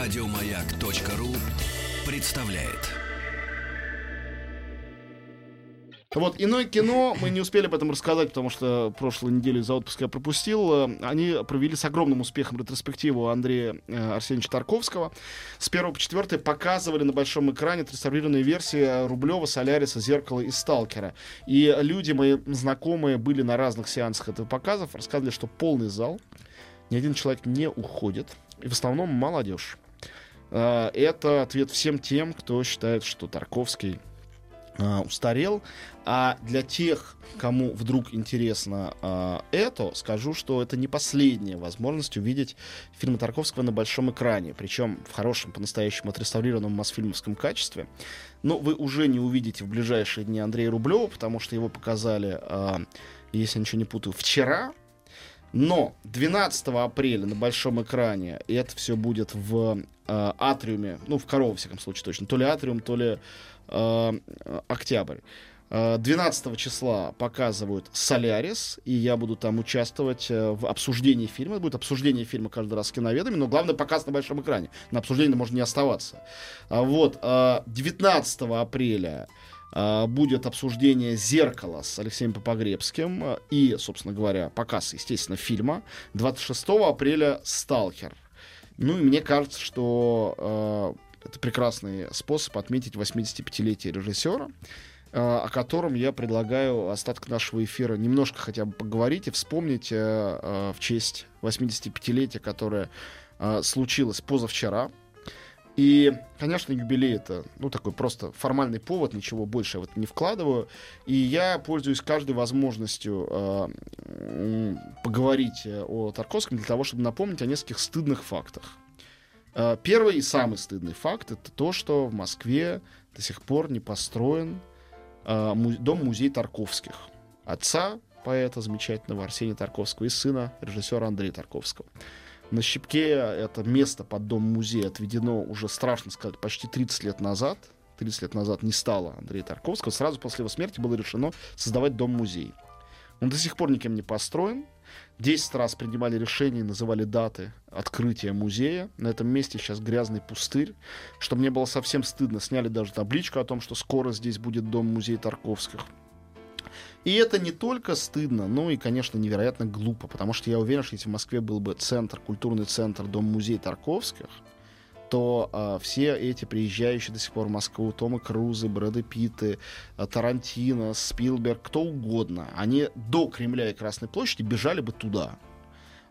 Радиомаяк.ру представляет. Вот, иное кино, мы не успели об этом рассказать, потому что прошлую неделю за отпуск я пропустил. Они провели с огромным успехом ретроспективу Андрея э, Арсеньевича Тарковского. С 1 по 4 показывали на большом экране отреставрированные версии Рублева, Соляриса, Зеркала и Сталкера. И люди мои знакомые были на разных сеансах этого показов, рассказывали, что полный зал, ни один человек не уходит, и в основном молодежь. Э, это ответ всем тем, кто считает, что Тарковский э, устарел. А для тех, кому вдруг интересно э, это, скажу, что это не последняя возможность увидеть фильмы Тарковского на большом экране, причем в хорошем, по-настоящему отреставрированном Мосфильмовском качестве. Но вы уже не увидите в ближайшие дни Андрея Рублева, потому что его показали, если я ничего не путаю, вчера но 12 апреля на большом экране, это все будет в э, атриуме, ну, в корову, во всяком случае, точно, то ли атриум, то ли э, октябрь. 12 э, числа показывают «Солярис», и я буду там участвовать э, в обсуждении фильма. Это будет обсуждение фильма каждый раз с киноведами, но главное показ на большом экране. На обсуждении можно не оставаться. А вот 19 э, апреля будет обсуждение «Зеркало» с Алексеем Попогребским а, и, собственно говоря, показ, естественно, фильма. 26 апреля «Сталкер». Ну и мне кажется, что э, это прекрасный способ отметить 85-летие режиссера, э, о котором я предлагаю остаток нашего эфира немножко хотя бы поговорить и вспомнить э, э, в честь 85-летия, которое э, случилось позавчера, и, конечно, юбилей это, ну, такой просто формальный повод, ничего больше я в это не вкладываю. И я пользуюсь каждой возможностью э, поговорить э, о Тарковском для того, чтобы напомнить о нескольких стыдных фактах. Э, первый и самый стыдный факт это то, что в Москве до сих пор не построен э, му- дом-музей Тарковских. Отца поэта замечательного Арсения Тарковского и сына режиссера Андрея Тарковского. На Щипке это место под дом-музей отведено уже, страшно сказать, почти 30 лет назад. 30 лет назад не стало Андрея Тарковского. Сразу после его смерти было решено создавать дом-музей. Он до сих пор никем не построен. Десять раз принимали решения, называли даты открытия музея. На этом месте сейчас грязный пустырь. Что мне было совсем стыдно. Сняли даже табличку о том, что скоро здесь будет дом-музей Тарковских. И это не только стыдно, но и, конечно, невероятно глупо, потому что я уверен, что если в Москве был бы центр, культурный центр, дом-музей Тарковских, то э, все эти приезжающие до сих пор в Москву, Тома Крузы, Брэда Питты, э, Тарантино, Спилберг, кто угодно, они до Кремля и Красной площади бежали бы туда.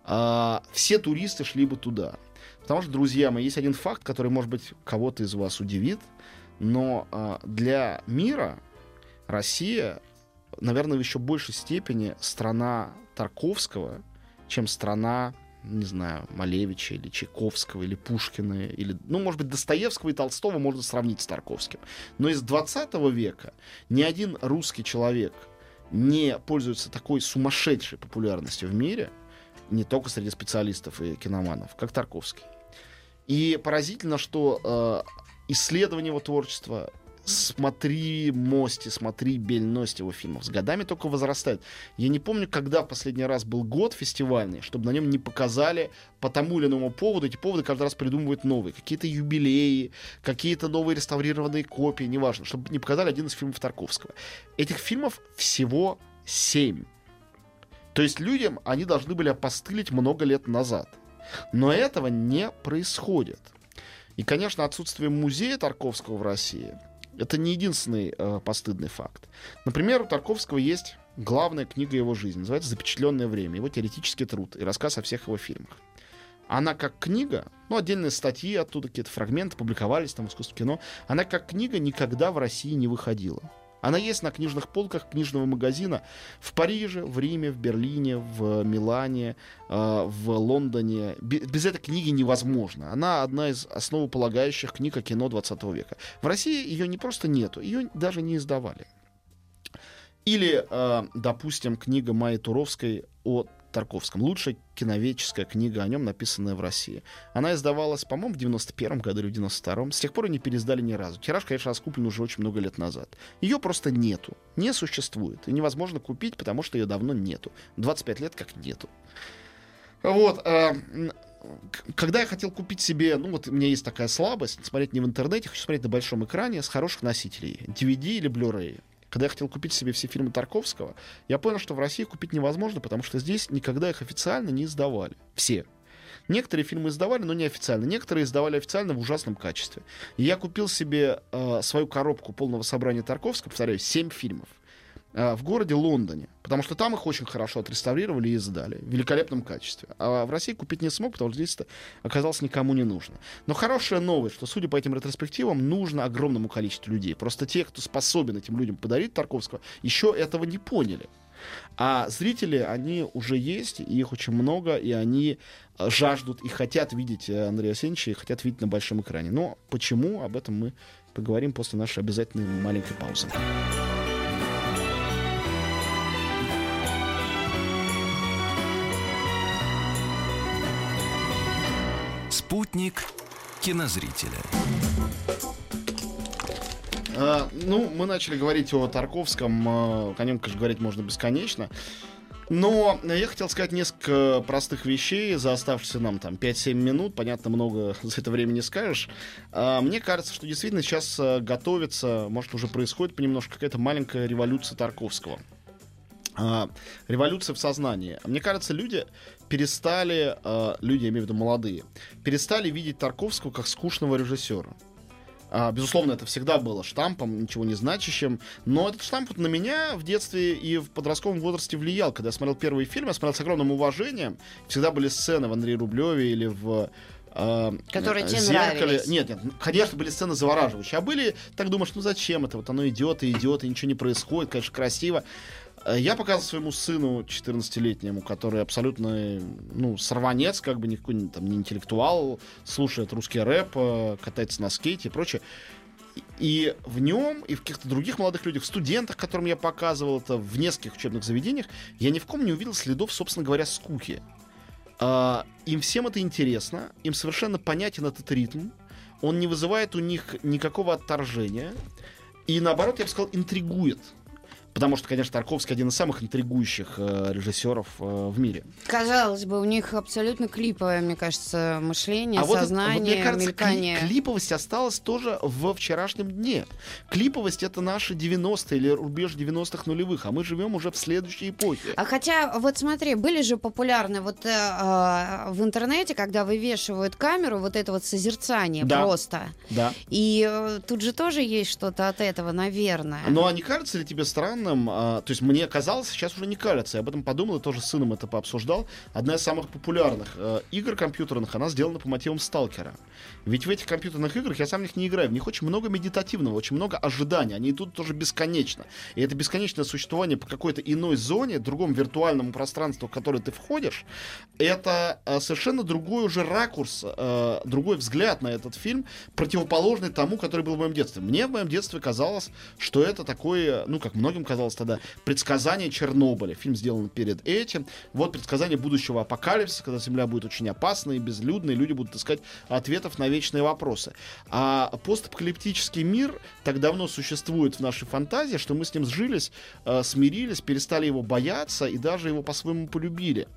Э, все туристы шли бы туда. Потому что, друзья мои, есть один факт, который, может быть, кого-то из вас удивит, но э, для мира Россия наверное, в еще большей степени страна Тарковского, чем страна, не знаю, Малевича или Чайковского или Пушкина, или, ну, может быть, Достоевского и Толстого можно сравнить с Тарковским. Но из 20 века ни один русский человек не пользуется такой сумасшедшей популярностью в мире, не только среди специалистов и киноманов, как Тарковский. И поразительно, что э, исследование его творчества, смотри Мости, смотри Бельность его фильмов. С годами только возрастает. Я не помню, когда в последний раз был год фестивальный, чтобы на нем не показали по тому или иному поводу. Эти поводы каждый раз придумывают новые. Какие-то юбилеи, какие-то новые реставрированные копии, неважно. Чтобы не показали один из фильмов Тарковского. Этих фильмов всего семь. То есть людям они должны были опостылить много лет назад. Но этого не происходит. И, конечно, отсутствие музея Тарковского в России это не единственный э, постыдный факт. Например, у Тарковского есть главная книга его жизни, называется «Запечатленное время», его теоретический труд и рассказ о всех его фильмах. Она как книга, ну, отдельные статьи оттуда, какие-то фрагменты публиковались, там, искусство кино, она как книга никогда в России не выходила. Она есть на книжных полках книжного магазина в Париже, в Риме, в Берлине, в Милане, э, в Лондоне. Без этой книги невозможно. Она одна из основополагающих книг о кино 20 века. В России ее не просто нету, ее даже не издавали. Или, э, допустим, книга Майи Туровской о Тарковском. Лучшая киноведческая книга о нем, написанная в России. Она издавалась, по-моему, в 91 году или в 92-м. С тех пор ее не пересдали ни разу. Тираж, конечно, раскуплен уже очень много лет назад. Ее просто нету. Не существует. И невозможно купить, потому что ее давно нету. 25 лет как нету. Вот. Э, когда я хотел купить себе, ну вот у меня есть такая слабость, смотреть не в интернете, хочу смотреть на большом экране с хороших носителей, DVD или Blu-ray. Когда я хотел купить себе все фильмы Тарковского, я понял, что в России купить невозможно, потому что здесь никогда их официально не издавали. Все. Некоторые фильмы издавали, но не официально. Некоторые издавали официально в ужасном качестве. И я купил себе э, свою коробку полного собрания Тарковского, повторяю, 7 фильмов. Э, в городе Лондоне, потому что там их очень хорошо отреставрировали и издали в великолепном качестве. А в России купить не смог, потому что здесь это оказалось никому не нужно. Но хорошая новость, что, судя по этим ретроспективам, нужно огромному количеству людей. Просто те, кто способен этим людям подарить Тарковского, еще этого не поняли. А зрители, они уже есть, и их очень много, и они э, жаждут и хотят видеть э, Андрея Арсеньевича, и хотят видеть на большом экране. Но почему, об этом мы поговорим после нашей обязательной маленькой паузы. Спутник кинозрителя. А, ну, мы начали говорить о Тарковском. А, о нем, конечно, говорить можно бесконечно. Но я хотел сказать несколько простых вещей за оставшиеся нам там 5-7 минут. Понятно, много за это время не скажешь. А, мне кажется, что действительно сейчас а, готовится, может, уже происходит понемножку какая-то маленькая революция Тарковского. А, революция в сознании. Мне кажется, люди перестали, э, люди, я имею в виду молодые, перестали видеть Тарковского как скучного режиссера. А, безусловно, это всегда было штампом, ничего не значащим. Но этот штамп вот на меня в детстве и в подростковом возрасте влиял. Когда я смотрел первый фильм, я смотрел с огромным уважением. Всегда были сцены в Андрея Рублеве или в э, Которые тебе зеркале. нравились. Нет, нет, конечно, были сцены завораживающие. А были, так думаешь, ну зачем это? Вот оно идет и идет, и ничего не происходит, конечно, красиво. Э, я показывал своему сыну 14-летнему, который абсолютно, ну, сорванец, как бы никакой там, не интеллектуал, слушает русский рэп, э, катается на скейте и прочее. И в нем, и в каких-то других молодых людях, в студентах, которым я показывал это, в нескольких учебных заведениях, я ни в ком не увидел следов, собственно говоря, скуки. А, им всем это интересно, им совершенно понятен этот ритм, он не вызывает у них никакого отторжения, и наоборот, я бы сказал, интригует. Потому что, конечно, Тарковский один из самых интригующих э, режиссеров э, в мире. Казалось бы, у них абсолютно клиповое, мне кажется, мышление, а сознание, вот, вот, мне кажется, мелькание. Кли- клиповость осталась тоже в вчерашнем дне. Клиповость это наши 90-е или рубеж 90-х нулевых, а мы живем уже в следующей эпохе. А хотя, вот смотри, были же популярны вот э, э, в интернете, когда вывешивают камеру, вот это вот созерцание да. просто. Да. И э, тут же тоже есть что-то от этого, наверное. Ну а не кажется ли тебе странно, странным. А, то есть мне казалось, сейчас уже не кажется. Я об этом подумал и тоже с сыном это пообсуждал. Одна из самых популярных э, игр компьютерных, она сделана по мотивам Сталкера. Ведь в этих компьютерных играх я сам в них не играю. В них очень много медитативного, очень много ожиданий. Они идут тоже бесконечно. И это бесконечное существование по какой-то иной зоне, другому виртуальному пространству, в которое ты входишь, это э, совершенно другой уже ракурс, э, другой взгляд на этот фильм, противоположный тому, который был в моем детстве. Мне в моем детстве казалось, что это такое, ну, как многим казалось тогда, предсказание Чернобыля. Фильм сделан перед этим. Вот предсказание будущего апокалипсиса, когда Земля будет очень опасной, безлюдной, люди будут искать ответов на вечные вопросы. А постапокалиптический мир так давно существует в нашей фантазии, что мы с ним сжились, э, смирились, перестали его бояться и даже его по-своему полюбили.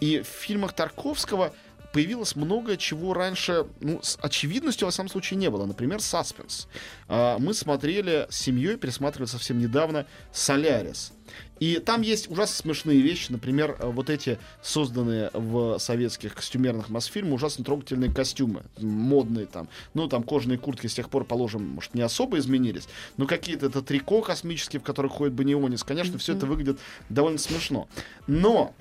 И в фильмах Тарковского появилось много чего раньше, ну, с очевидностью, во всяком случае, не было. Например, «Саспенс». А, мы смотрели с семьей, пересматривали совсем недавно «Солярис». И там есть ужасно смешные вещи, например, вот эти созданные в советских костюмерных Мосфильмах ужасно трогательные костюмы, модные там. Ну, там кожаные куртки с тех пор, положим, может, не особо изменились, но какие-то это трико космические, в которых ходит Банионис, конечно, все это выглядит довольно смешно. Но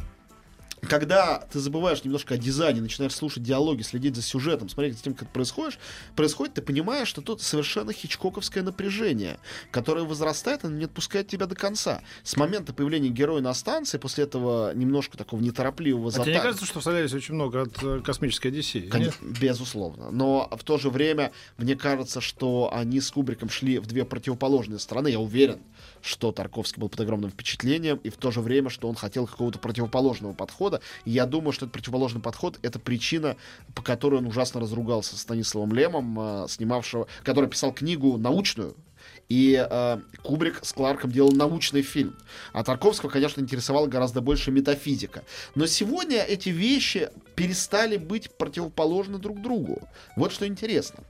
когда ты забываешь немножко о дизайне, начинаешь слушать диалоги, следить за сюжетом, смотреть за тем, как это происходит, происходит, ты понимаешь, что тут совершенно хичкоковское напряжение, которое возрастает, оно не отпускает тебя до конца. С момента появления героя на станции, после этого немножко такого неторопливого а тебе не кажется, что в «Солярисе» очень много от э, космической Одиссеи? Конечно, безусловно. Но в то же время, мне кажется, что они с Кубриком шли в две противоположные стороны, я уверен что Тарковский был под огромным впечатлением, и в то же время, что он хотел какого-то противоположного подхода. И я думаю, что этот противоположный подход — это причина, по которой он ужасно разругался с Станиславом Лемом, э, снимавшего, который писал книгу научную, и э, Кубрик с Кларком делал научный фильм. А Тарковского, конечно, интересовала гораздо больше метафизика. Но сегодня эти вещи перестали быть противоположны друг другу. Вот что интересно.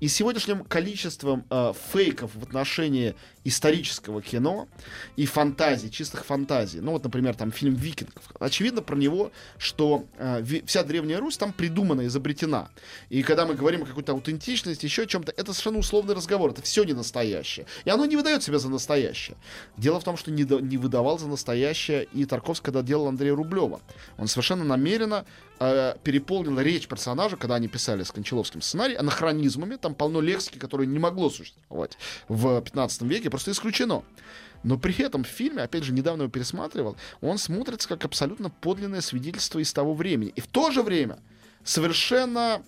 И сегодняшним количеством э, фейков в отношении исторического кино и фантазий, чистых фантазий. Ну вот, например, там фильм «Викингов». Очевидно про него, что э, вся Древняя Русь там придумана, изобретена. И когда мы говорим о какой-то аутентичности, еще о чем-то, это совершенно условный разговор. Это все не настоящее. И оно не выдает себя за настоящее. Дело в том, что не, до, не выдавал за настоящее и Тарковский, когда делал Андрея Рублева. Он совершенно намеренно э, переполнил речь персонажа, когда они писали с Кончаловским сценарий, анахронизмами. Там полно лексики, которое не могло существовать в 15 веке, просто исключено. Но при этом в фильме, опять же, недавно его пересматривал, он смотрится как абсолютно подлинное свидетельство из того времени. И в то же время совершенно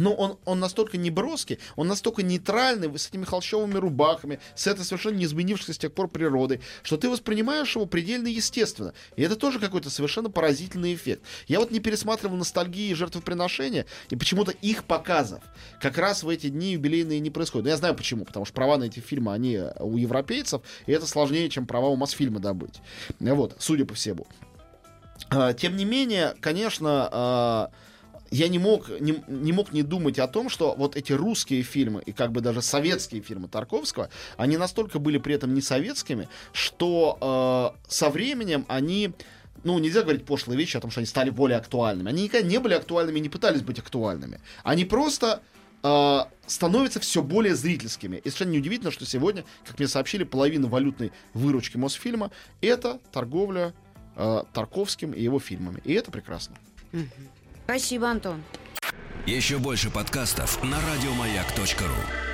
но он, он настолько неброский, он настолько нейтральный с этими холщовыми рубахами, с этой совершенно не изменившейся с тех пор природой, что ты воспринимаешь его предельно естественно. И это тоже какой-то совершенно поразительный эффект. Я вот не пересматривал ностальгии и жертвоприношения, и почему-то их показов как раз в эти дни юбилейные не происходят. Но я знаю почему, потому что права на эти фильмы, они у европейцев, и это сложнее, чем права у Мосфильма добыть. Вот, судя по всему. А, тем не менее, конечно, а, я не мог не, не мог не думать о том, что вот эти русские фильмы и как бы даже советские фильмы Тарковского, они настолько были при этом не советскими, что э, со временем они ну, нельзя говорить пошлые вещи о том, что они стали более актуальными. Они никогда не были актуальными, не пытались быть актуальными. Они просто э, становятся все более зрительскими. И совершенно неудивительно, что сегодня, как мне сообщили, половина валютной выручки Мосфильма это торговля э, Тарковским и его фильмами. И это прекрасно. Спасибо, Антон. Еще больше подкастов на радиомаяк.ру